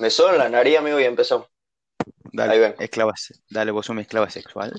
Me suena la nariz, amigo, y empezó. Dale, Ahí ven. esclava, dale, vos sos mi esclava sexual.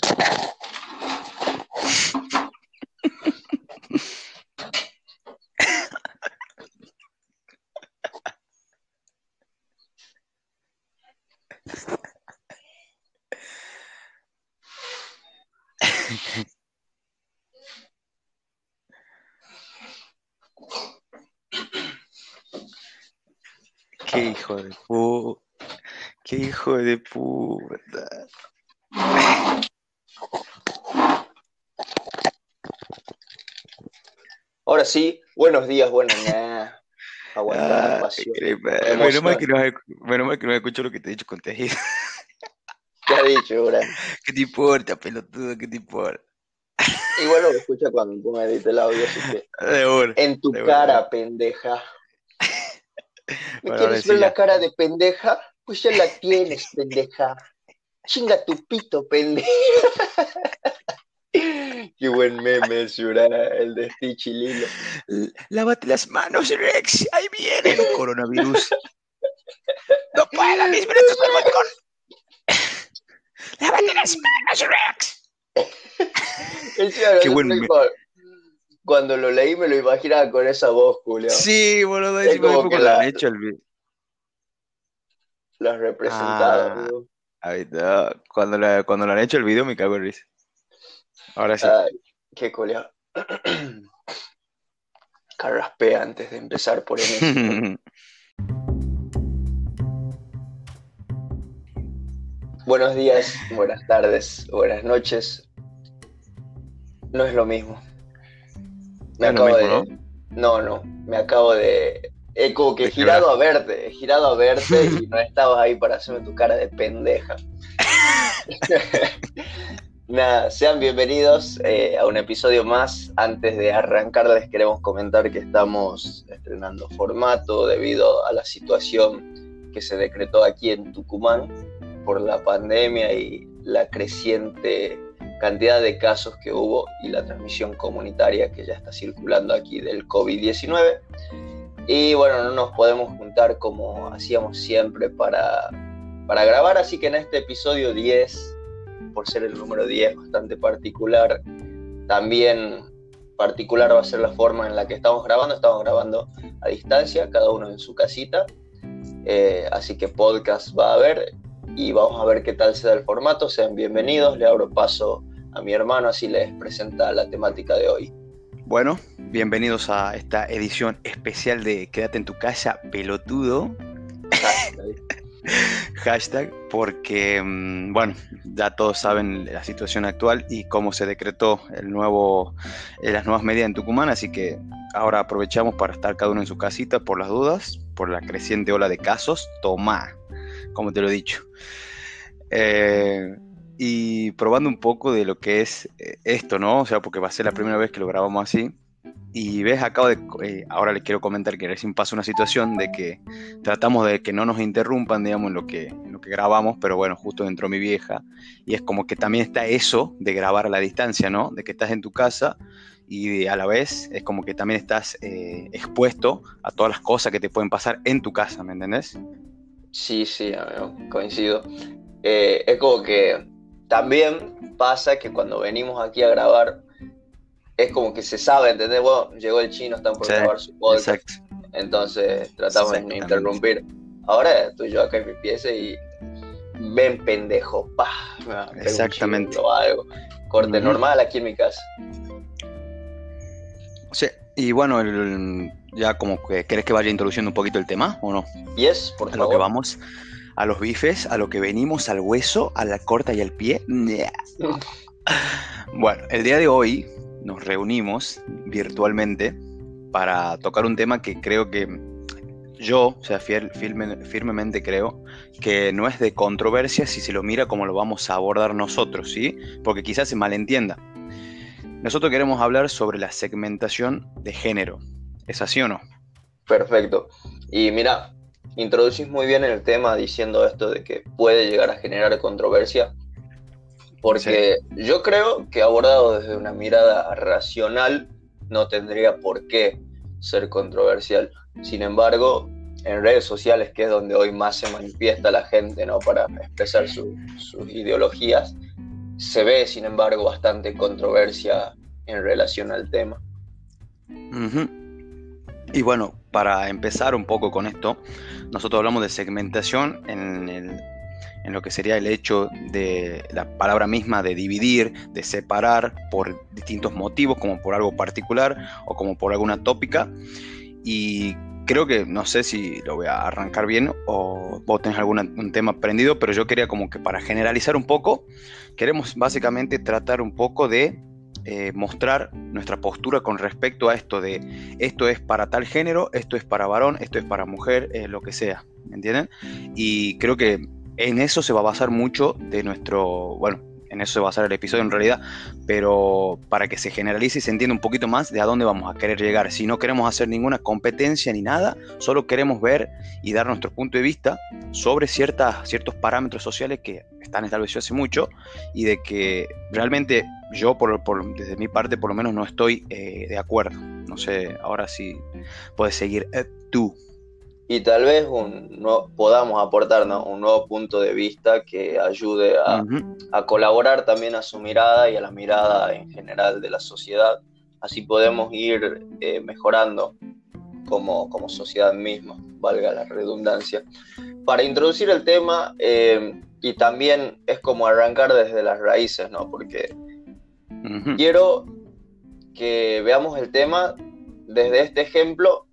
Qué hijo de puta. Qué hijo de puta. Ahora sí, buenos días, buenas noches. Aguanta la Ay, pasión. qué mal. Emoción. Menos mal que no, menos mal que no has escuchado lo que te he dicho con tejido. ¿Qué ha dicho, bro? ¿Qué te importa, pelotudo? ¿Qué te importa? Igual lo escucha cuando ponga el audio, así que. De. En tu De cara, pendeja. ¿Me Bueno, quieres sí ver la cara de pendeja? Pues ya la tienes, pendeja. Chinga tu pito, pendeja. Qué buen meme es, Yura, el de Stitch y Lilo. Lávate las manos, Rex. Ahí viene el coronavirus. No puedo, mis brazos del balcón. Lávate las manos, Rex. Qué buen sé, me- cuando- lo leí me lo imaginaba con esa voz, Julio. Sí, boludo. Es como que la- han hecho el video. Lo has representado, Ah. Ahorita, cuando, la- cuando lo han hecho el video me cago en risa. Ahora sí. Ay, qué coleado. Carraspea antes de empezar por enésima. Buenos días, buenas tardes, buenas noches. No es lo mismo. Me No acabo mismo, de. No, no, me acabo de. He como que De girado a verte, he girado a verte y no estabas ahí para hacerme tu cara de pendeja. Nada, sean bienvenidos eh, a un episodio más. Antes de arrancar les queremos comentar que estamos estrenando formato debido a la situación que se decretó aquí en Tucumán por la pandemia y la creciente cantidad de casos que hubo y la transmisión comunitaria que ya está circulando aquí del COVID-19. Y bueno, no nos podemos juntar como hacíamos siempre para, para grabar, así que en este episodio 10, por ser el número 10 bastante particular, también particular va a ser la forma en la que estamos grabando. Estamos grabando a distancia, cada uno en su casita. Eh, así que podcast va a haber y vamos a ver qué tal se da el formato. Sean bienvenidos, le abro paso a mi hermano, así les presenta la temática de hoy. Bueno, bienvenidos a esta edición especial de Quédate en tu casa, pelotudo. Hashtag, porque, mm, bueno, ya todos saben la situación actual y cómo se decretó el nuevo, eh, las nuevas medidas en Tucumán, así que ahora aprovechamos para estar cada uno en su casita por las dudas, por la creciente ola de casos. Toma, como te lo he dicho. Eh, y probando un poco de lo que es eh, esto, ¿no? O sea, porque va a ser la primera vez que lo grabamos así. Y ves, acabo de, eh, ahora les quiero comentar que recién pasó una situación de que tratamos de que no nos interrumpan, digamos, en lo que, en lo que grabamos, pero bueno, justo entró mi vieja y es como que también está eso de grabar a la distancia, ¿no? De que estás en tu casa y a la vez es como que también estás eh, expuesto a todas las cosas que te pueden pasar en tu casa, ¿me entendés? Sí, sí, coincido. Es como que también pasa que cuando venimos aquí a grabar, es como que se sabe, ¿entendés? Bueno, llegó el chino, están por Sí, grabar su podcast, Exacto. entonces tratamos de no interrumpir. Ahora estoy yo acá en mi pieza y ven pendejo, pa, Exactamente. o algo. Corte normal aquí en mi casa. Sí, y bueno, el- ya como que querés que vaya introduciendo un poquito el tema, ¿o no? Y es, por A lo que favor. vamos, a los bifes, a lo que venimos, al hueso, a la corta y al pie. Bueno, el día de hoy nos reunimos virtualmente para tocar un tema que creo que yo, o sea, fiel- firme- firmemente creo que no es de controversia si se lo mira como lo vamos a abordar nosotros, ¿sí? Porque quizás se malentienda. Nosotros queremos hablar sobre la segmentación de género. ¿Es así o no? Perfecto. Y mira, introducís muy bien el tema diciendo esto de que puede llegar a generar controversia, porque yo creo que abordado desde una mirada racional no tendría por qué ser controversial. Sin embargo, en redes sociales, que es donde hoy más se manifiesta la gente ¿no? para expresar sus ideologías, se ve, sin embargo, bastante controversia en relación al tema. Y bueno, para empezar un poco con esto, nosotros hablamos de segmentación en, lo que sería el hecho de la palabra misma de dividir, de separar por distintos motivos, como por algo particular o como por alguna tópica. Y creo que no sé si lo voy a arrancar bien o vos tenés algún tema aprendido, pero yo quería como que para generalizar un poco, queremos básicamente tratar un poco de eh, mostrar nuestra postura con respecto a esto de esto es para tal género, esto es para varón, esto es para mujer, eh, lo que sea, ¿me entienden? Y creo que en eso se va a basar mucho de nuestro, bueno, en eso se va a basar el episodio en realidad, pero para que se generalice y se entienda un poquito más de a dónde vamos a querer llegar. Si no queremos hacer ninguna competencia ni nada, solo queremos ver y dar nuestro punto de vista sobre ciertas, ciertos parámetros sociales que están establecidos hace mucho y de que realmente yo, por, desde mi parte, por lo menos no estoy eh, de acuerdo. No sé, ahora sí puedes seguir eh, tú y tal vez un, no, podamos aportar un nuevo punto de vista que ayude a, colaborar también a su mirada y a la mirada en general de la sociedad. Así podemos ir eh, mejorando como, como, sociedad misma, valga la redundancia. Para introducir el tema, eh, y también es como arrancar desde las raíces, ¿no? Porque quiero que veamos el tema desde este ejemplo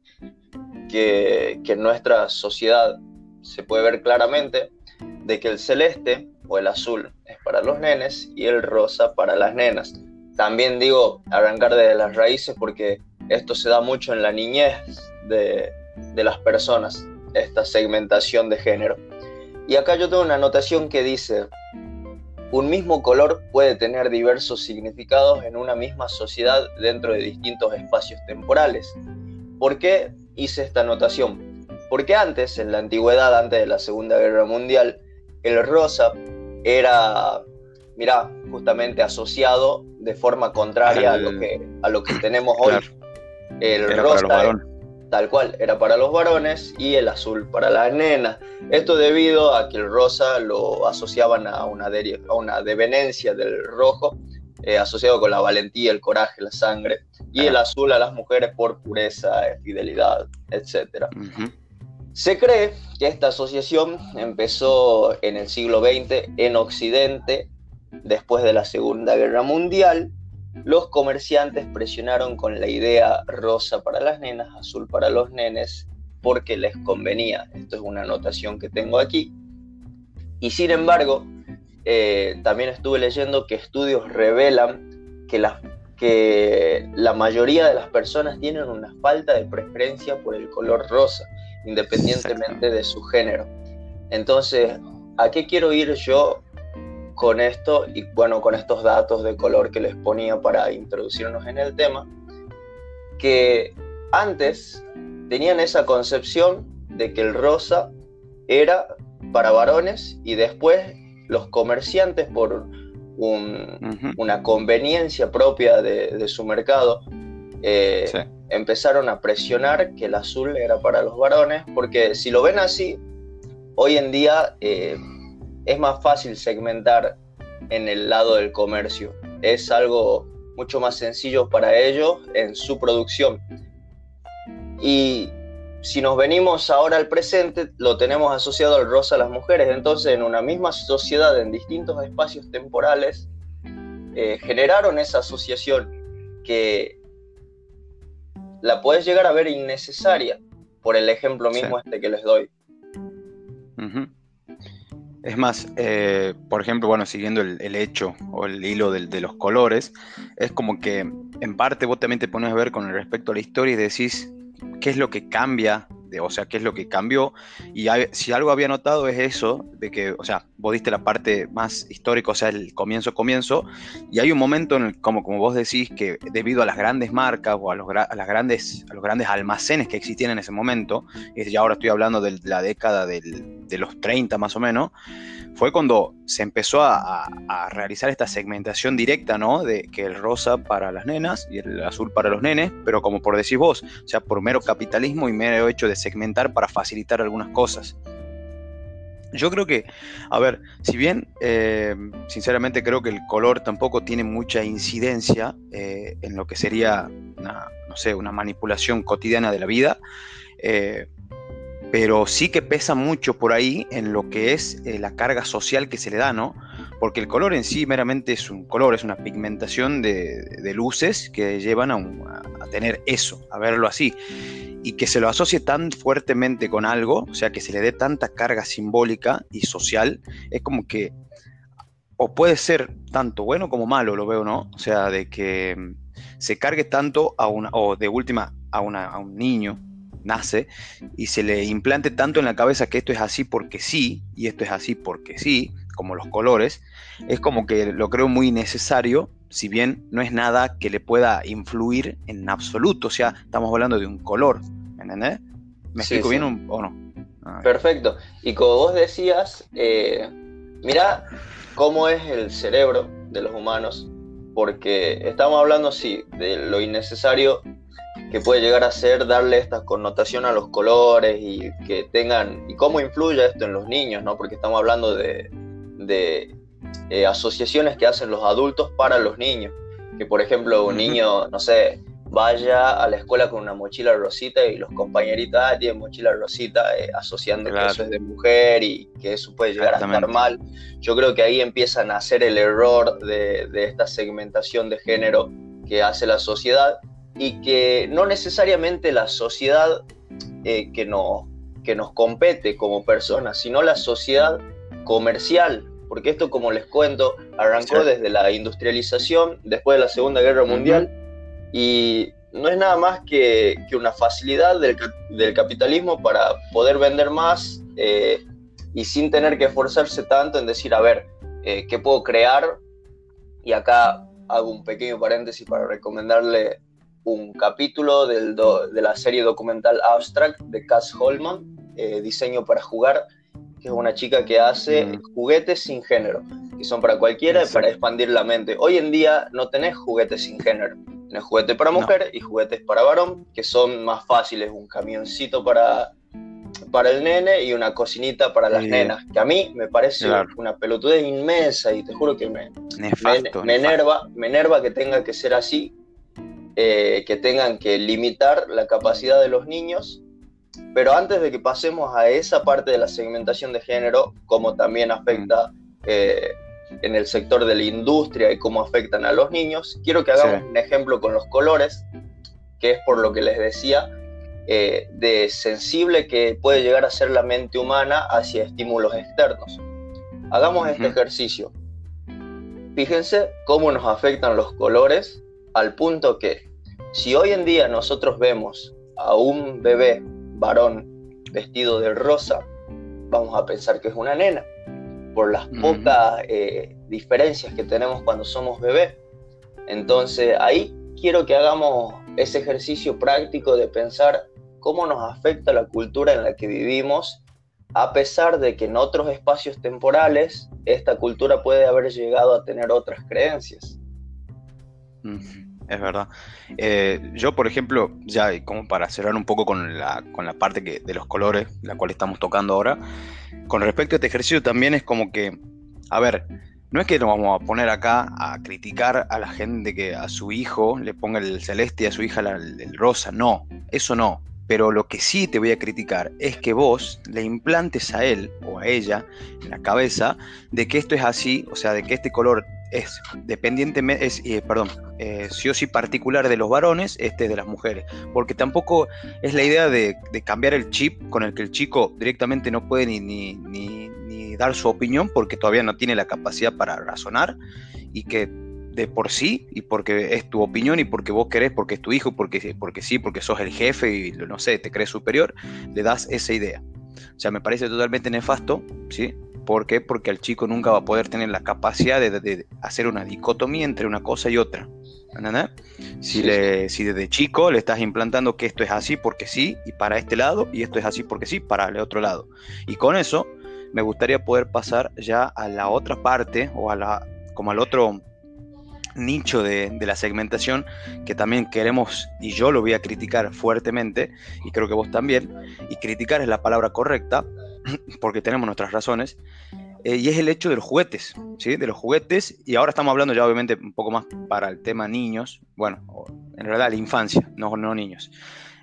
que, en nuestra sociedad se puede ver claramente de que el celeste o el azul es para los nenes y el rosa para las nenas. También digo arrancar desde las raíces porque esto se da mucho en la niñez de, de las personas, esta segmentación de género. Y acá yo tengo una anotación que dice, un mismo color puede tener diversos significados en una misma sociedad dentro de distintos espacios temporales. ¿Por qué hice esta anotación? Porque antes, en la antigüedad, antes de la Segunda Guerra Mundial, el rosa era, mira, justamente asociado de forma contraria a, lo que, a lo que tenemos hoy. El rosa, tal cual, era para los varones y el azul para las nenas. Esto debido a que el rosa lo asociaban a una, a una devenencia del rojo eh, asociado con la valentía, el coraje, la sangre, y el azul a las mujeres por pureza, fidelidad, etc. Se cree que esta asociación empezó en el siglo XX en Occidente, después de la Segunda Guerra Mundial. Los comerciantes presionaron con la idea rosa para las nenas, azul para los nenes, porque les convenía. Esto es una anotación que tengo aquí. Y sin embargo, eh, también estuve leyendo que estudios revelan que la, que la mayoría de las personas tienen una falta de preferencia por el color rosa, independientemente de su género. Entonces, ¿a qué quiero ir yo con esto? Y bueno, con estos datos de color que les ponía para introducirnos en el tema, que antes tenían esa concepción de que el rosa era para varones y después los comerciantes por una conveniencia propia de, su mercado eh, empezaron a presionar que el azul era para los varones, porque si lo ven así, hoy en día eh, es más fácil segmentar en el lado del comercio. Es algo mucho más sencillo para ellos en su producción. Y si nos venimos ahora al presente, lo tenemos asociado al rosa a las mujeres. Entonces, en una misma sociedad, en distintos espacios temporales, eh, generaron esa asociación que la puedes llegar a ver innecesaria por el ejemplo mismo este que les doy. Es más, eh, por ejemplo, bueno, siguiendo el, hecho o el hilo de, los colores, es como que en parte vos también te pones a ver con respecto a la historia y decís, qué es lo que cambia, o sea, qué es lo que cambió. Y si algo había notado es eso, de que, o sea, vos diste la parte más histórica, o sea, el comienzo, comienzo, y hay un momento en el, como, como vos decís, que debido a las grandes marcas o a los, las grandes, a los grandes almacenes que existían en ese momento, y ahora estoy hablando de la década de los 30 más o menos, fue cuando se empezó a, realizar esta segmentación directa, ¿no? De que el rosa para las nenas y el azul para los nenes, pero como por decir vos, o sea, por mero capitalismo y mero hecho de segmentar para facilitar algunas cosas. Yo creo que, a ver, si bien eh, sinceramente creo que el color tampoco tiene mucha incidencia eh, en lo que sería, una, no sé, una manipulación cotidiana de la vida, eh, pero sí que pesa mucho por ahí en lo que es la carga social que se le da, ¿no? Porque el color en sí meramente es un color, es una pigmentación de, luces que llevan a, a tener eso, a verlo así y que se lo asocie tan fuertemente con algo, o sea, que se le dé tanta carga simbólica y social, es como que, o puede ser tanto bueno como malo, lo veo, ¿no? O sea, de que mm, se cargue tanto a una, o de última, a, una, a un niño, nace, y se le implante tanto en la cabeza que esto es así porque sí, y esto es así porque sí, como los colores, es como que lo creo muy necesario si bien no es nada que le pueda influir en absoluto, o sea, estamos hablando de un color, ¿me entendés? ¿Me explico bien o no? Perfecto. Y como vos decías, eh, mira cómo es el cerebro de los humanos, porque estamos hablando, sí, de lo innecesario que puede llegar a ser darle esta connotación a los colores y que tengan, y cómo influye esto en los niños, ¿no? Porque estamos hablando de, de eh, asociaciones que hacen los adultos para los niños. Que por ejemplo un niño, no sé, vaya a la escuela con una mochila rosita y los compañeritos ah, tienen mochila rosita, eh, asociando que eso es de mujer y que eso puede llegar a estar mal. Yo creo que ahí empieza a nacer el error de, esta segmentación de género que hace la sociedad y que no necesariamente la sociedad eh, que, nos, que nos compete como personas, sino la sociedad comercial porque esto, como les cuento, arrancó desde la industrialización, después de la Segunda Guerra Mundial, y no es nada más que, una facilidad del, capitalismo para poder vender más eh, y sin tener que esforzarse tanto en decir, a ver, eh, ¿qué puedo crear? Y acá hago un pequeño paréntesis para recomendarle un capítulo del de la serie documental Abstract de Cass Holman, eh, Diseño para Jugar, que es una chica que hace mm. juguetes sin género, que son para cualquiera para expandir la mente. Hoy en día no tenés juguetes sin género. Tenés juguetes para mujer y juguetes para varón, que son más fáciles. Un camioncito para, para el nene y una cocinita para las nenas, que a mí me parece una pelotudez inmensa y te juro que me, me, enerva, me enerva que tenga que ser así, eh, que tengan que limitar la capacidad de los niños pero antes de que pasemos a esa parte de la segmentación de género, cómo también afecta eh, en el sector de la industria y cómo afectan a los niños, quiero que hagamos un ejemplo con los colores, que es por lo que les decía, eh, de sensible que puede llegar a ser la mente humana hacia estímulos externos. Hagamos este ejercicio. Fíjense cómo nos afectan los colores al punto que si hoy en día nosotros vemos a un bebé varón vestido de rosa, vamos a pensar que es una nena, por las pocas eh, diferencias que tenemos cuando somos bebés. Entonces ahí quiero que hagamos ese ejercicio práctico de pensar cómo nos afecta la cultura en la que vivimos, a pesar de que en otros espacios temporales esta cultura puede haber llegado a tener otras creencias es verdad. Eh, yo, por ejemplo, ya como para cerrar un poco con la, con la parte que, de los colores, la cual estamos tocando ahora, con respecto a este ejercicio también es como que, a ver, no es que nos vamos a poner acá a criticar a la gente que a su hijo le ponga el celeste y a su hija el rosa, no, eso no. Pero lo que sí te voy a criticar es que vos le implantes a él o a ella en la cabeza de que esto es así, o sea, de que este color es dependientemente, es, eh, perdón, eh, sí o sí particular de los varones, este de las mujeres. Porque tampoco es la idea de, cambiar el chip con el que el chico directamente no puede ni, ni, ni, dar su opinión porque todavía no tiene la capacidad para razonar y que de por sí y porque es tu opinión y porque vos querés, porque es tu hijo, porque, porque sí, porque sos el jefe y no sé, te crees superior, le das esa idea. O sea, me parece totalmente nefasto, ¿sí? ¿Por qué? Porque el chico nunca va a poder tener la capacidad de, hacer una dicotomía entre una cosa y otra. ¿Entendés? Si, si desde chico le estás implantando que esto es así porque sí y para este lado y esto es así porque sí para el otro lado. Y con eso me gustaría poder pasar ya a la otra parte o a la como al otro nicho de, la segmentación que también queremos, y yo lo voy a criticar fuertemente, y creo que vos también, y criticar es la palabra correcta, porque tenemos nuestras razones, eh, y es el hecho de los juguetes, ¿sí? De los juguetes, y ahora estamos hablando ya obviamente un poco más para el tema niños, bueno, en realidad la infancia, no, no niños.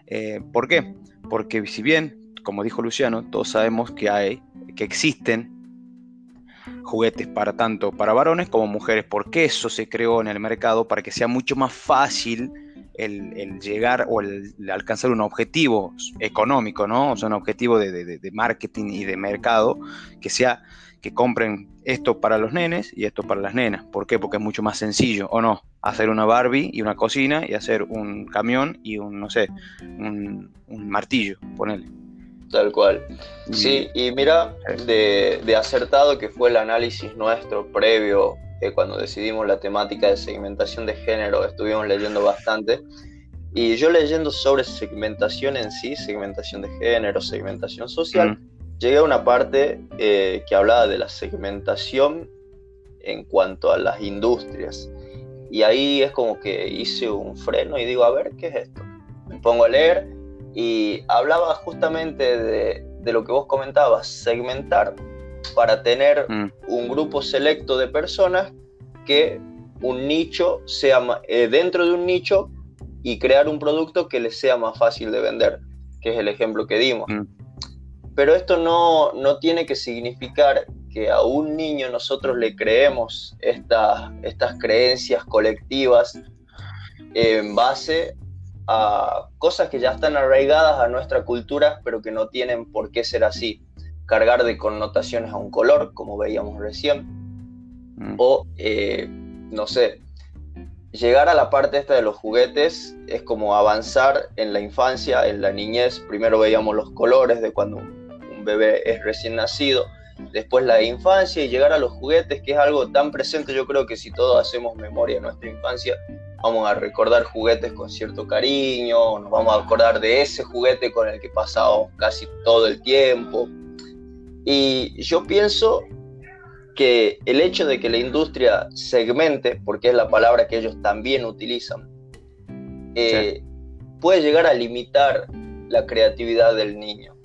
Eh, ¿Por qué? Porque si bien, como dijo Luciano, todos sabemos que hay, que existen juguetes para tanto para varones como mujeres, porque eso se creó en el mercado para que sea mucho más fácil el, llegar o el, alcanzar un objetivo económico, ¿no? O sea, un objetivo de, marketing y de mercado que sea que compren esto para los nenes y esto para las nenas. ¿Por qué? Porque es mucho más sencillo, ¿o no? Hacer una Barbie y una cocina y hacer un camión y un, no sé, un, un martillo, ponele. Tal cual. Sí, y mira, de, acertado que fue el análisis nuestro previo, que cuando decidimos la temática de segmentación de género, estuvimos leyendo bastante. Y yo leyendo sobre segmentación en sí, segmentación de género, segmentación social, mm. llegué a una parte eh, que hablaba de la segmentación en cuanto a las industrias. Y ahí es como que hice un freno y digo, a ver, ¿qué es esto? Me pongo a leer y hablaba justamente de, lo que vos comentabas, segmentar para tener mm. un grupo selecto de personas que un nicho sea eh, dentro de un nicho y crear un producto que les sea más fácil de vender, que es el ejemplo que dimos. Mm. Pero esto no, no, tiene que significar que a un niño nosotros le creemos estas, estas creencias colectivas en base a cosas que ya están arraigadas a nuestra cultura, pero que no tienen por qué ser así. Cargar de connotaciones a un color, como veíamos recién, mm. o, eh, no sé, llegar a la parte esta de los juguetes es como avanzar en la infancia, en la niñez. Primero veíamos los colores de cuando un bebé es recién nacido, después la infancia y llegar a los juguetes, que es algo tan presente, yo creo que si todos hacemos memoria de nuestra infancia, vamos a recordar juguetes con cierto cariño, nos vamos a acordar de ese juguete con el que pasamos casi todo el tiempo. Y yo pienso que el hecho de que la industria segmente, porque es la palabra que ellos también utilizan, eh, puede llegar a limitar la creatividad del niño.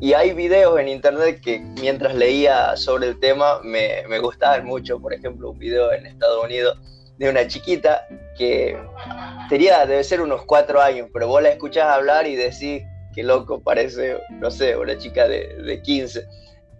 Y hay videos en internet que mientras leía sobre el tema me, me gustaban mucho, por ejemplo, un video en Estados Unidos de una chiquita que tenía, debe ser unos cuatro años, pero vos la escuchás hablar y decís, qué loco, parece, no sé, una chica de, de 15,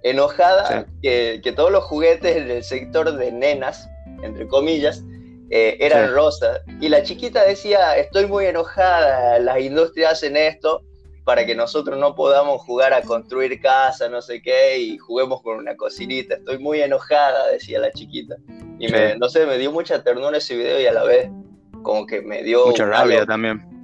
enojada que, que, todos los juguetes en el sector de nenas, entre comillas, eh, eran rosas. Y la chiquita decía, estoy muy enojada, las industrias hacen esto para que nosotros no podamos jugar a construir casa, no sé qué, y juguemos con una cocinita. Estoy muy enojada, decía la chiquita. Y me, no sé, me dio mucha ternura ese video y a la vez como que me dio... Mucha rabia también.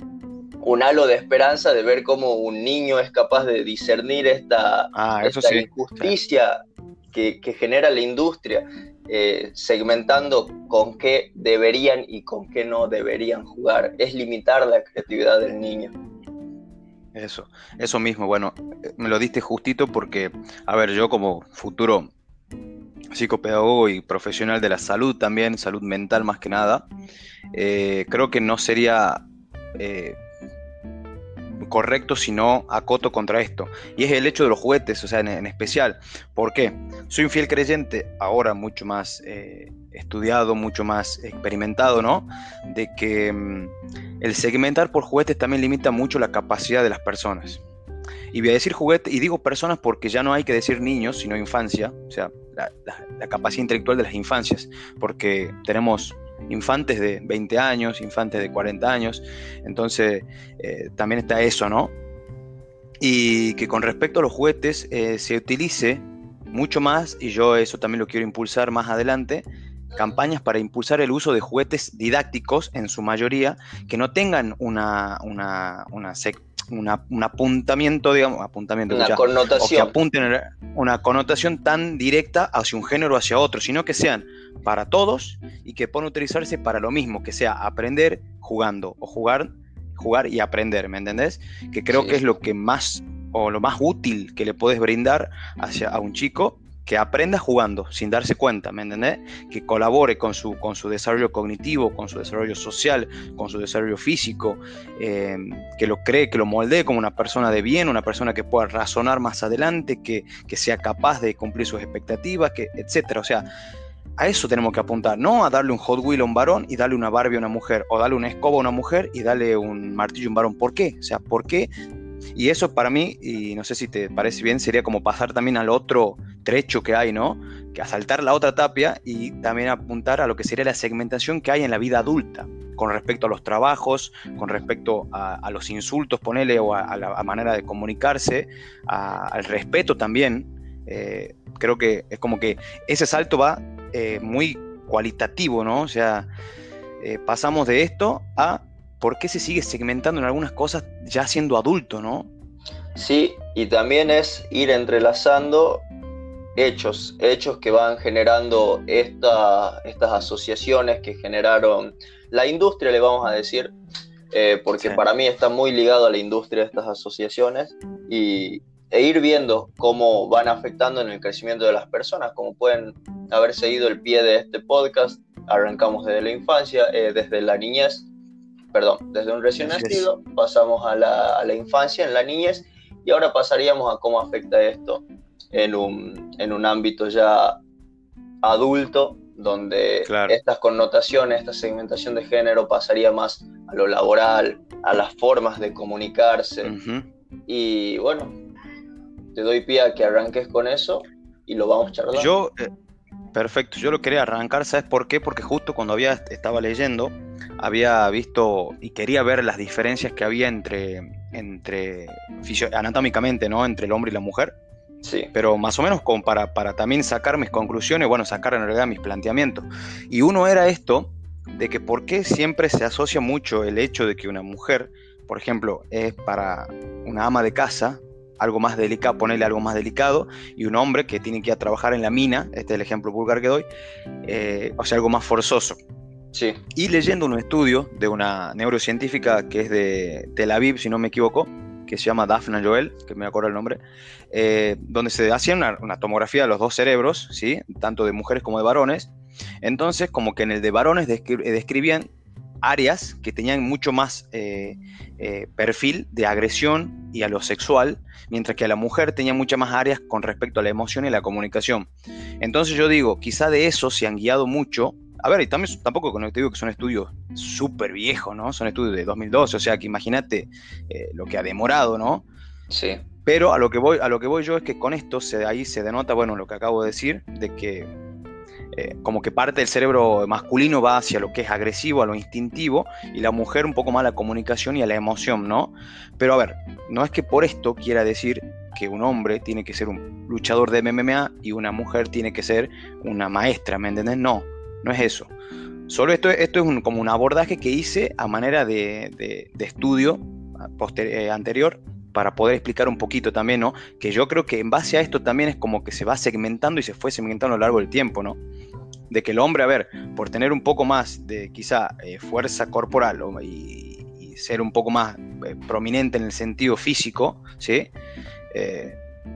Un halo de esperanza de ver cómo un niño es capaz de discernir esta, ah, injusticia que, genera la industria, eh, segmentando con qué deberían y con qué no deberían jugar. Es limitar la creatividad del niño. Eso, eso mismo. Bueno, me lo diste justito porque, a ver, yo como futuro psicopedagogo y profesional de la salud también, salud mental más que nada, eh, creo que no sería eh, correcto si no acoto contra esto. Y es el hecho de los juguetes, o sea, en, especial. ¿Por qué? Soy un fiel creyente, ahora mucho más eh, estudiado, mucho más experimentado, ¿no? De que mm, el segmentar por juguetes también limita mucho la capacidad de las personas. Y voy a decir juguete, y digo personas porque ya no hay que decir niños, sino infancia, o sea, la, capacidad intelectual de las infancias, porque tenemos infantes de 20 años, infantes de 40 años, entonces eh, también está eso, ¿no? Y que con respecto a los juguetes eh, se utilice mucho más, y yo eso también lo quiero impulsar más adelante, campañas para impulsar el uso de juguetes didácticos en su mayoría, que no tengan una, una, una, un apuntamiento, digamos, apuntamiento, una connotación. que apunten una connotación tan directa hacia un género o hacia otro, sino que sean para todos y que puedan utilizarse para lo mismo, que sea aprender jugando o jugar, jugar y aprender, ¿me entendés? Que creo que es lo que más o lo más útil que le puedes brindar hacia, a un chico que aprenda jugando sin darse cuenta, ¿me entendés? Que colabore con su, con su desarrollo cognitivo, con su desarrollo social, con su desarrollo físico, eh, que lo cree, que lo moldee como una persona de bien, una persona que pueda razonar más adelante, que, que sea capaz de cumplir sus expectativas, que, etcétera. O sea, a eso tenemos que apuntar, no a darle un Hot Wheel a un varón y darle una Barbie a una mujer, o darle una escoba a una mujer y darle un martillo a un varón. ¿Por qué? O sea, ¿por qué? Y eso para mí, y no sé si te parece bien, sería como pasar también al otro trecho que hay, ¿no? Que asaltar la otra tapia y también apuntar a lo que sería la segmentación que hay en la vida adulta con respecto a los trabajos, con respecto a, los insultos, ponele, o a, la manera de comunicarse, al respeto también. Eh, creo que es como que ese salto va eh, muy cualitativo, ¿no? O sea, eh, pasamos de esto a por qué se sigue segmentando en algunas cosas ya siendo adulto, ¿no? Sí, y también es ir entrelazando hechos, hechos que van generando esta, estas asociaciones que generaron la industria, le vamos a decir, eh, porque para mí está muy ligado a la industria estas asociaciones y, e ir viendo cómo van afectando en el crecimiento de las personas, como pueden haber seguido el pie de este podcast, arrancamos desde la infancia, eh, desde la niñez, perdón, desde un recién nacido, pasamos a la, a la, infancia, en la niñez, y ahora pasaríamos a cómo afecta esto en un, en un ámbito ya adulto, donde estas connotaciones, esta segmentación de género pasaría más a lo laboral, a las formas de comunicarse. Y bueno, te doy pie a que arranques con eso y lo vamos charlando. Yo, eh, perfecto, yo lo quería arrancar, ¿sabes por qué? Porque justo cuando había, estaba leyendo, había visto y quería ver las diferencias que había entre, entre anatómicamente, ¿no? Entre el hombre y la mujer. Sí. Pero más o menos como para, para también sacar mis conclusiones, bueno, sacar en realidad mis planteamientos. Y uno era esto, de que por qué siempre se asocia mucho el hecho de que una mujer, por ejemplo, es para una ama de casa, algo más delicado, ponerle algo más delicado, y un hombre que tiene que ir a trabajar en la mina, este es el ejemplo vulgar que doy, eh, o sea, algo más forzoso. Y leyendo un estudio de una neurocientífica que es de Tel Aviv, si no me equivoco, que se llama Daphne Joel, que me acuerdo el nombre, eh, donde se hacía una, tomografía de los dos cerebros, ¿sí? tanto de mujeres como de varones. Entonces, como que en el de varones describían áreas que tenían mucho más eh, eh, perfil de agresión y a lo sexual, mientras que a la mujer tenía muchas más áreas con respecto a la emoción y la comunicación. Entonces yo digo, quizá de eso se han guiado mucho. A ver, y también, tampoco te digo que son estudios súper viejos, ¿no? Son estudios de 2012, o sea que imagínate eh, lo que ha demorado, ¿no? Sí. Pero a lo que voy, a lo que voy yo es que con esto se, ahí se denota, bueno, lo que acabo de decir, de que eh, como que parte del cerebro masculino va hacia lo que es agresivo, a lo instintivo, y la mujer un poco más a la comunicación y a la emoción, ¿no? Pero a ver, no es que por esto quiera decir que un hombre tiene que ser un luchador de MMA y una mujer tiene que ser una maestra, ¿me entiendes? No, no es eso. Solo esto, es como un abordaje que hice a manera de, estudio eh, anterior para poder explicar un poquito también, ¿no? Que yo creo que en base a esto también es como que se va segmentando y se fue segmentando a lo largo del tiempo, ¿no? De que el hombre, a ver, por tener un poco más de quizá eh, fuerza corporal y, ser un poco más eh, prominente en el sentido físico, ¿sí? Eh,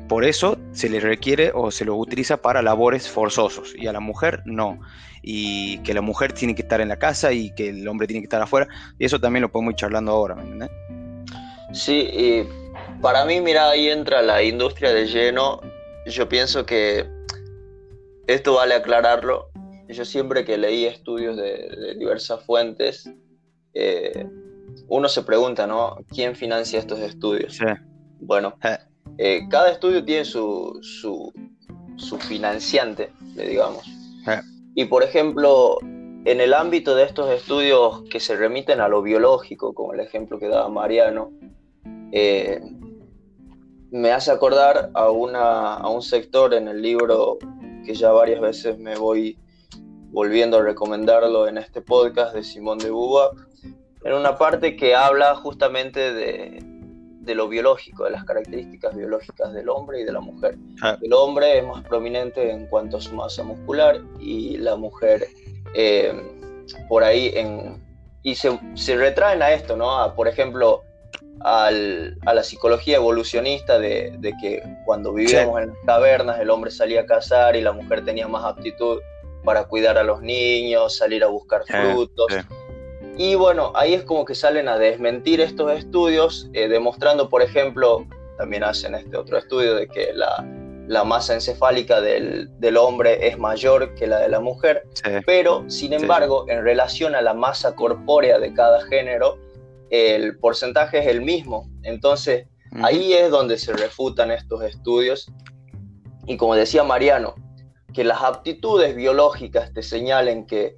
por eso se le requiere o se lo utiliza para labores forzosos y a la mujer no. Y que la mujer tiene que estar en la casa y que el hombre tiene que estar afuera. Y eso también lo podemos ir charlando ahora, ¿me entiendes? Sí, y para mí, mira, ahí entra la industria de lleno. Yo pienso que esto vale aclararlo. Yo siempre que leí estudios de, diversas fuentes, eh, uno se pregunta, ¿no? ¿Quién financia estos estudios? Bueno, eh. Eh, cada estudio tiene su, su, su financiante, le digamos. Y por ejemplo, en el ámbito de estos estudios que se remiten a lo biológico, como el ejemplo que daba Mariano, eh, me hace acordar a, una, a un sector en el libro que ya varias veces me voy volviendo a recomendarlo en este podcast de Simón de Buba, en una parte que habla justamente de, de lo biológico, de las características biológicas del hombre y de la mujer. Ah. El hombre es más prominente en cuanto a su masa muscular y la mujer eh, por ahí en... Y se, se retraen a esto, ¿no? por ejemplo, a la psicología evolucionista de, que cuando vivíamos en las cavernas el hombre salía a cazar y la mujer tenía más aptitud para cuidar a los niños, salir a buscar frutos. Y bueno, ahí es como que salen a desmentir estos estudios, eh, demostrando, por ejemplo, también hacen este otro estudio de que la, masa encefálica del, hombre es mayor que la de la mujer, pero sin embargo, en relación a la masa corpórea de cada género, el porcentaje es el mismo. Entonces, ahí es donde se refutan estos estudios. Y como decía Mariano, que las aptitudes biológicas te señalen que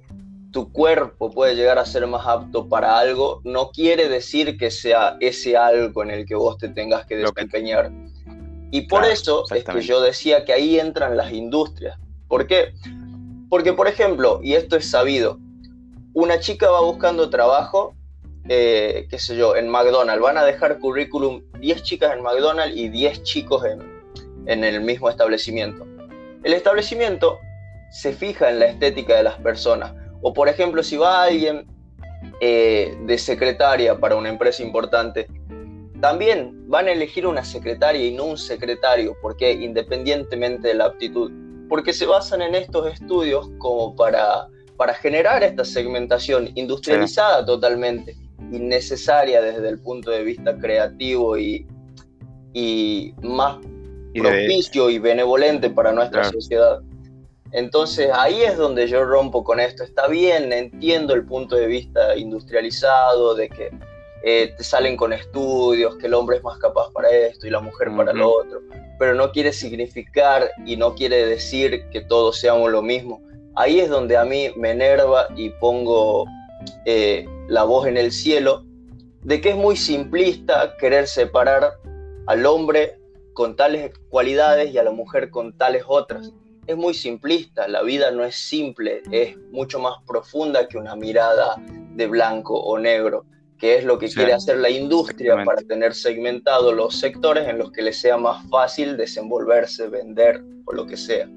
tu cuerpo puede llegar a ser más apto para algo, no quiere decir que sea ese algo en el que vos te tengas que desempeñar. Y por eso es que yo decía que ahí entran las industrias. ¿Por qué? Porque, por ejemplo, y esto es sabido, una chica va buscando trabajo, eh, qué sé yo, en McDonald's. Van a dejar currículum 10 chicas en McDonald's y 10 chicos en, en el mismo establecimiento. El establecimiento se fija en la estética de las personas o por ejemplo, si va alguien eh, de secretaria para una empresa importante, también van a elegir una secretaria y no un secretario, porque independientemente de la aptitud, porque se basan en estos estudios como para, para generar esta segmentación industrializada totalmente, innecesaria desde el punto de vista creativo y, y más propicio y benevolente para nuestra sociedad. Entonces ahí es donde yo rompo con esto. Está bien, entiendo el punto de vista industrializado, de que eh, te salen con estudios, que el hombre es más capaz para esto y la mujer para lo otro, pero no quiere significar y no quiere decir que todos seamos lo mismo. Ahí es donde a mí me enerva y pongo eh, la voz en el cielo de que es muy simplista querer separar al hombre con tales cualidades y a la mujer con tales otras es muy simplista, la vida no es simple, es mucho más profunda que una mirada de blanco o negro, que es lo que quiere hacer la industria para tener segmentados los sectores en los que le sea más fácil desenvolverse, vender o lo que sea.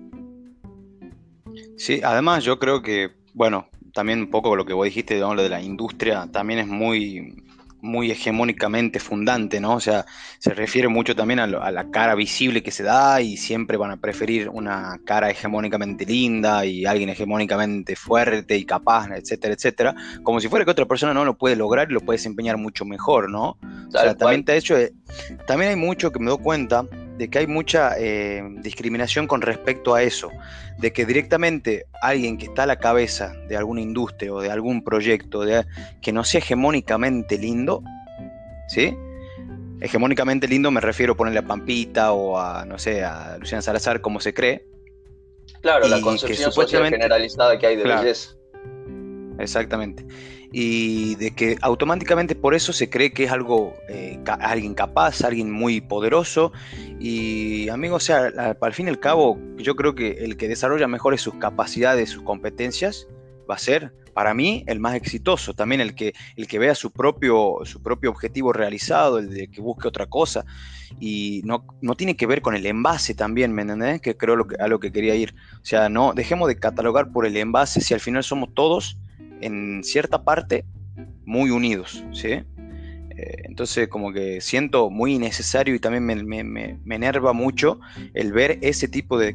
Sí, además yo creo que, bueno, también un poco lo que vos dijiste, de lo de la industria, también es muy, muy hegemónicamente fundante, ¿no? O sea, se refiere mucho también a, la cara visible que se da y siempre van a preferir una cara hegemónicamente linda y alguien hegemónicamente fuerte y capaz, etcétera, etcétera, como si fuera que otra persona no lo puede lograr y lo puede desempeñar mucho mejor, ¿no? O sea, también te hecho, eh, también hay mucho que me doy cuenta de que hay mucha eh, discriminación con respecto a eso, de que directamente alguien que está a la cabeza de alguna industria o de algún proyecto de, que no sea hegemónicamente lindo, ¿sí? Hegemónicamente lindo me refiero a ponerle a Pampita o a, no sé, a Luciana Salazar como se cree. Claro, la concepción generalizada que hay de belleza. Exactamente y de que automáticamente por eso se cree que es algo, eh, alguien capaz, alguien muy poderoso. Y amigo, o sea, al fin y al cabo, yo creo que el que desarrolla mejores sus capacidades, sus competencias, va a ser para mí el más exitoso, también el que, el que vea su propio, su propio objetivo realizado, el de que busque otra cosa. Y no, no tiene que ver con el envase también, ¿me entendés? Que creo lo que, a lo que quería ir. O sea, no, dejemos de catalogar por el envase si al final somos todos en cierta parte muy unidos, ¿sí? Eh, entonces como que siento muy innecesario y también me, enerva mucho el ver ese tipo de,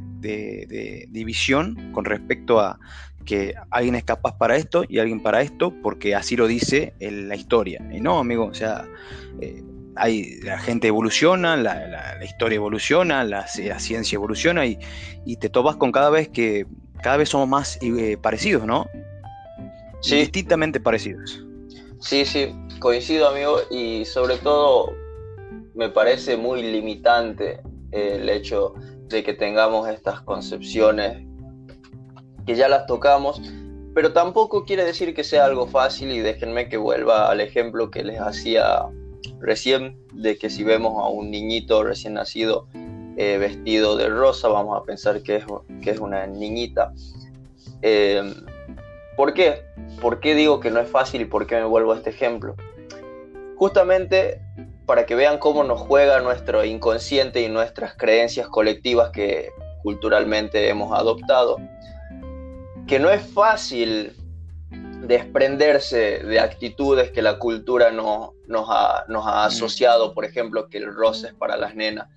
división con respecto a que alguien es capaz para esto y alguien para esto porque así lo dice la historia. Y no, amigo, o sea, eh, hay, la gente evoluciona, la, historia evoluciona, la, ciencia evoluciona y, te topas con cada vez que cada vez somos más eh, parecidos, ¿no? Sí. distintamente parecidos. Sí, sí, coincido amigo y sobre todo me parece muy limitante el hecho de que tengamos estas concepciones que ya las tocamos, pero tampoco quiere decir que sea algo fácil y déjenme que vuelva al ejemplo que les hacía recién de que si vemos a un niñito recién nacido eh, vestido de rosa, vamos a pensar que es, que es una niñita. Eh, ¿Por qué? ¿Por qué digo que no es fácil y por qué me vuelvo a este ejemplo? Justamente para que vean cómo nos juega nuestro inconsciente y nuestras creencias colectivas que culturalmente hemos adoptado. Que no es fácil desprenderse de actitudes que la cultura no, nos, ha, nos ha asociado, por ejemplo, que el roce es para las nenas.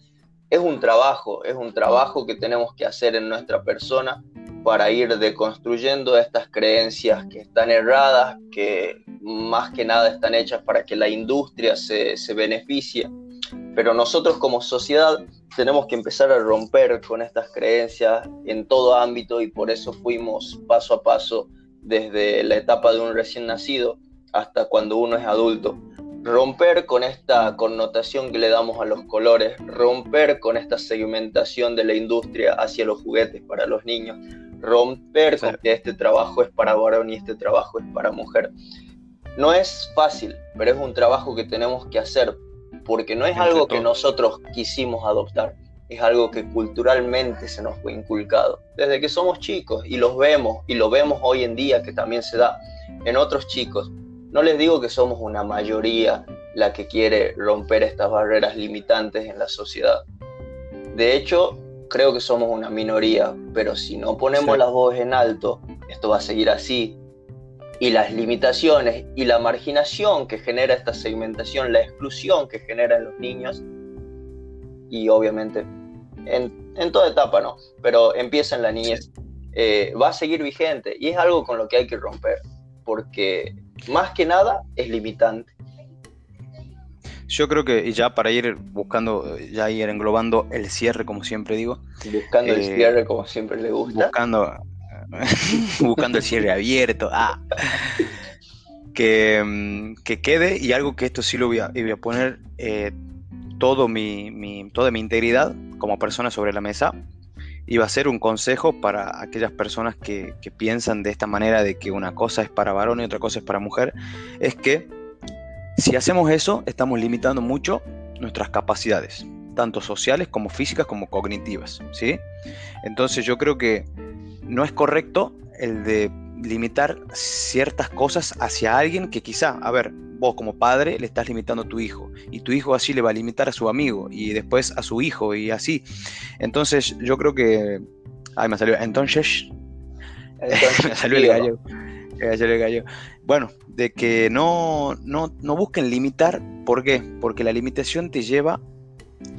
Es un trabajo, es un trabajo que tenemos que hacer en nuestra persona para ir deconstruyendo estas creencias que están erradas, que más que nada están hechas para que la industria se, se beneficie. Pero nosotros como sociedad tenemos que empezar a romper con estas creencias en todo ámbito y por eso fuimos paso a paso desde la etapa de un recién nacido hasta cuando uno es adulto. Romper con esta connotación que le damos a los colores, romper con esta segmentación de la industria hacia los juguetes para los niños, romper con que este trabajo es para varón y este trabajo es para mujer. No es fácil, pero es un trabajo que tenemos que hacer, porque no es algo que nosotros quisimos adoptar, es algo que culturalmente se nos fue inculcado desde que somos chicos y los vemos y lo vemos hoy en día que también se da en otros chicos. No les digo que somos una mayoría la que quiere romper estas barreras limitantes en la sociedad. De hecho, creo que somos una minoría, pero si no ponemos las voces en alto, esto va a seguir así. Y las limitaciones y la marginación que genera esta segmentación, la exclusión que genera en los niños, y obviamente en, en toda etapa, ¿no? Pero empieza en la niñez, eh, va a seguir vigente y es algo con lo que hay que romper, porque más que nada es limitante. Yo creo que y ya para ir buscando, ya ir englobando el cierre, como siempre digo. Buscando el eh, cierre, como siempre le gusta. Buscando, buscando el cierre abierto. Ah. Que, mm, que, quede, y algo que esto sí lo voy a, voy a poner eh, todo mi, toda mi integridad como persona sobre la mesa. Iba a ser un consejo para aquellas personas que, que piensan de esta manera de que una cosa es para varón y otra cosa es para mujer. Es que si hacemos eso, estamos limitando mucho nuestras capacidades, tanto sociales como físicas como cognitivas, ¿sí? Entonces yo creo que no es correcto el de limitar ciertas cosas hacia alguien que quizá, a ver, vos como padre le estás limitando a tu hijo y tu hijo así le va a limitar a su amigo y después a su hijo y así. Entonces yo creo que... Ay, me salió. Entonces... me salió el gallo. El. Bueno, de que no, no, busquen limitar. ¿Por qué? Porque la limitación te lleva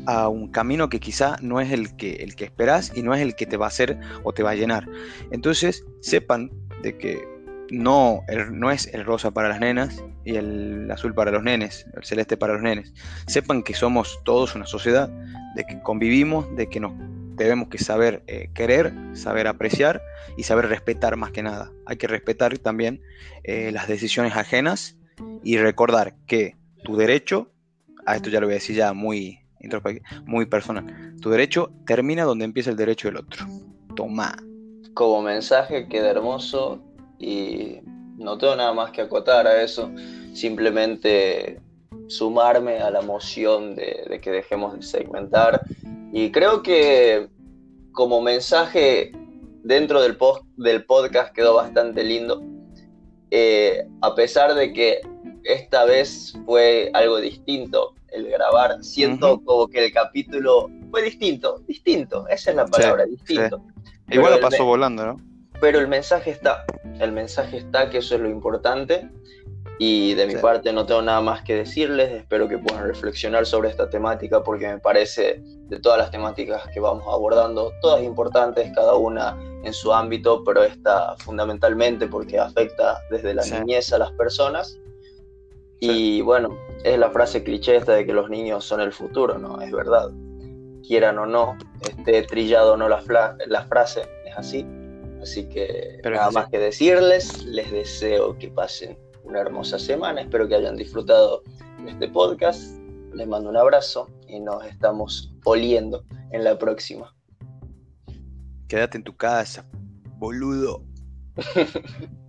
a un camino que quizá no es el que, el que esperás y no es el que te va a hacer o te va a llenar. Entonces, sepan de que no, no es el rosa para las nenas y el azul para los nenes, el celeste para los nenes. Sepan que somos todos una sociedad, de que convivimos, de que nos debemos que saber eh, querer, saber apreciar y saber respetar más que nada. Hay que respetar también eh, las decisiones ajenas y recordar que tu derecho, a esto ya lo voy a decir ya muy, muy personal, tu derecho termina donde empieza el derecho del otro. Toma. Como mensaje queda hermoso y no tengo nada más que acotar a eso, simplemente sumarme a la moción de, de que dejemos de segmentar y creo que como mensaje dentro del, post, del podcast quedó bastante lindo. Eh, a pesar de que esta vez fue algo distinto el grabar, siento como que el capítulo fue distinto, distinto, esa es la palabra, distinto. Igual lo pasó volando, ¿no? Pero el mensaje está, el mensaje está, que eso es lo importante. Y de mi parte no tengo nada más que decirles, espero que puedan reflexionar sobre esta temática porque me parece de todas las temáticas que vamos abordando, todas importantes, cada una en su ámbito, pero esta fundamentalmente porque afecta desde la niñez a las personas. Y bueno, es la frase cliché esta de que los niños son el futuro, ¿no? Es verdad. Quieran o no, esté trillado o no la, la frase, es así. Así que nada más que decirles, les deseo que pasen una hermosa semana. Espero que hayan disfrutado de este podcast. Les mando un abrazo y nos estamos oliendo en la próxima. Quédate en tu casa, boludo.